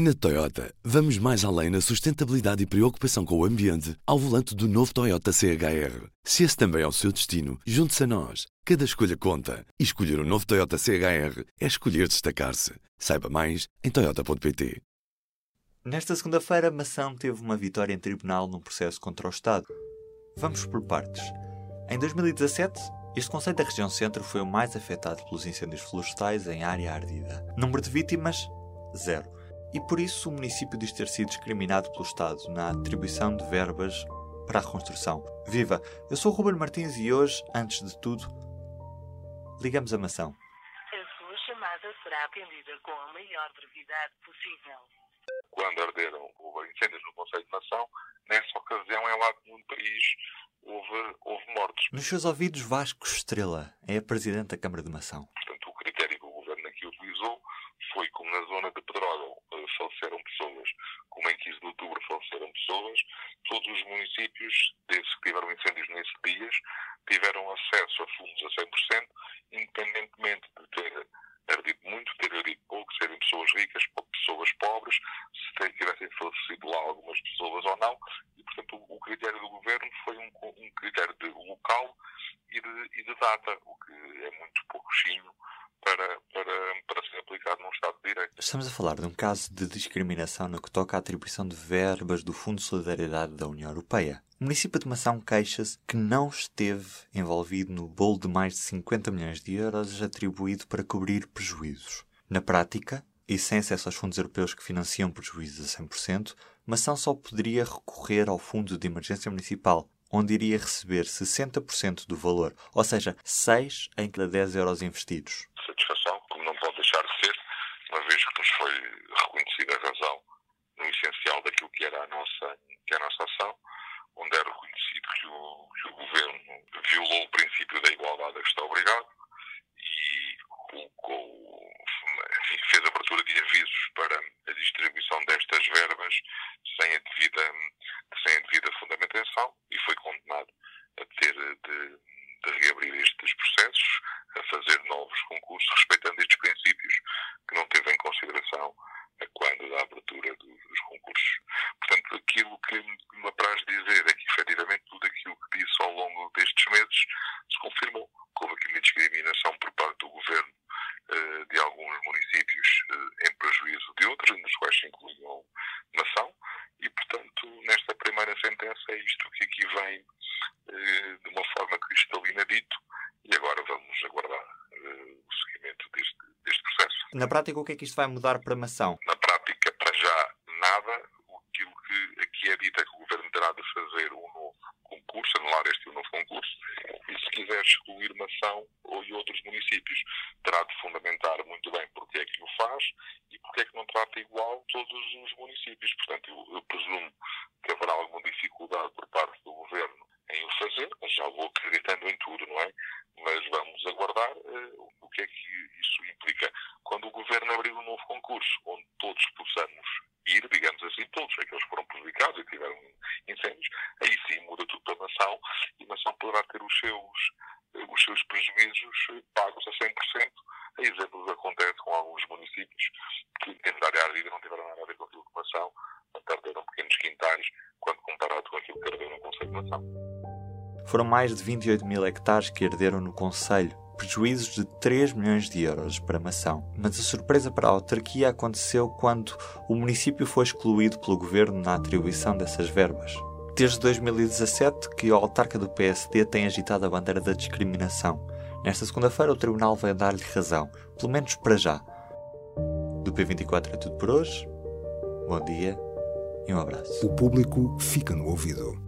Na Toyota, vamos mais além na sustentabilidade e preocupação com o ambiente ao volante do novo Toyota CHR. Se esse também é o seu destino, junte-se a nós. Cada escolha conta. E escolher o um novo Toyota CHR é escolher destacar-se. Saiba mais em Toyota.pt. Nesta segunda-feira, Mação teve uma vitória em tribunal num processo contra o Estado. Vamos por partes. Em 2017, este Conselho da Região Centro foi o mais afetado pelos incêndios florestais em área ardida. Número de vítimas? Zero e por isso o município diz ter sido discriminado pelo Estado na atribuição de verbas para a reconstrução. Viva! Eu sou o Ruben Martins e hoje, antes de tudo, ligamos a maçã. A sua chamada será atendida com a maior brevidade possível. Quando arderam incêndios no Conselho de Mação, nessa ocasião, em lado nenhum país, houve, houve mortos. Nos seus ouvidos, Vasco Estrela é a Presidente da Câmara de Mação. Portanto, o critério que o Governo aqui utilizou foi como na zona de Pedrógão eh, faleceram pessoas, como em 15 de outubro faleceram pessoas, todos os municípios, desses que tiveram incêndios nesses dias, tiveram acesso a fundos a 100%, independentemente de ter ardido muito, ter ardido pouco, serem pessoas ricas ou pessoas pobres, se tivessem falecido lá algumas pessoas ou não, e portanto o, critério do governo foi um, um critério de local e de, e de data, o que é muito pouquinho para, para, para ser aplicado num Estado de Direito. Estamos a falar de um caso de discriminação no que toca à atribuição de verbas do Fundo de Solidariedade da União Europeia. O município de Mação queixa-se que não esteve envolvido no bolo de mais de 50 milhões de euros atribuído para cobrir prejuízos. Na prática, e sem acesso aos fundos europeus que financiam prejuízos a 100%, Mação só poderia recorrer ao Fundo de Emergência Municipal, onde iria receber 60% do valor, ou seja, 6 em cada 10 euros investidos satisfação, como não pode deixar de ser, uma vez que nos foi reconhecida a razão no essencial daquilo que era a nossa, que é a nossa ação, onde era reconhecido que o, que o governo violou o princípio da igualdade a que está obrigado e colocou, enfim, fez abertura de avisos para a distribuição destas verbas sem a devida, sem a devida fundamentação e foi condenado a ter de, de reabrir estes processos a fazer novos concursos, respeitando estes princípios que não teve em consideração a quando da abertura dos concursos. Portanto, aquilo que me apraz dizer é que, efetivamente, tudo aquilo que disse ao longo destes meses se confirmou. Que houve aqui uma discriminação por parte do governo eh, de alguns municípios eh, em prejuízo de outros, nos quais se incluiu nação, e, portanto, nesta primeira sentença é isto que aqui vem eh, de uma forma cristalina dito, e agora vamos aguardar uh, o seguimento deste, deste processo. Na prática, o que é que isto vai mudar para mação? Na prática, para já, nada. Aquilo que aqui é dito é que o Governo terá de fazer um novo concurso, anular este um novo concurso, e se quiser excluir mação ou e outros municípios, terá de fundamentar muito bem porque é que o faz e porque é que não trata igual todos os municípios. Portanto, eu, eu presumo que haverá alguma dificuldade por parte do Governo em o fazer, mas já vou acreditando em tudo, não é? Mas vamos aguardar uh, o que é que isso implica. Quando o Governo abrir um novo concurso, onde todos possamos ir, digamos assim, todos aqueles que foram prejudicados e tiveram incêndios, aí sim muda tudo para a nação e a nação poderá ter os seus, eh, os seus prejuízos eh, pagos a 100%. A exemplo que acontece com alguns municípios que, dentro da área ardida, não tiveram nada a ver com aquilo que nação, perderam pequenos quintais, quando comparado com aquilo que perderam no Conselho de Nação. Foram mais de 28 mil hectares que herderam no Conselho, prejuízos de 3 milhões de euros para Mação. Mas a surpresa para a autarquia aconteceu quando o município foi excluído pelo governo na atribuição dessas verbas. Desde 2017 que o autarca do PSD tem agitado a bandeira da discriminação. Nesta segunda-feira o tribunal vai dar-lhe razão, pelo menos para já. Do P24 é tudo por hoje. Bom dia e um abraço. O público fica no ouvido.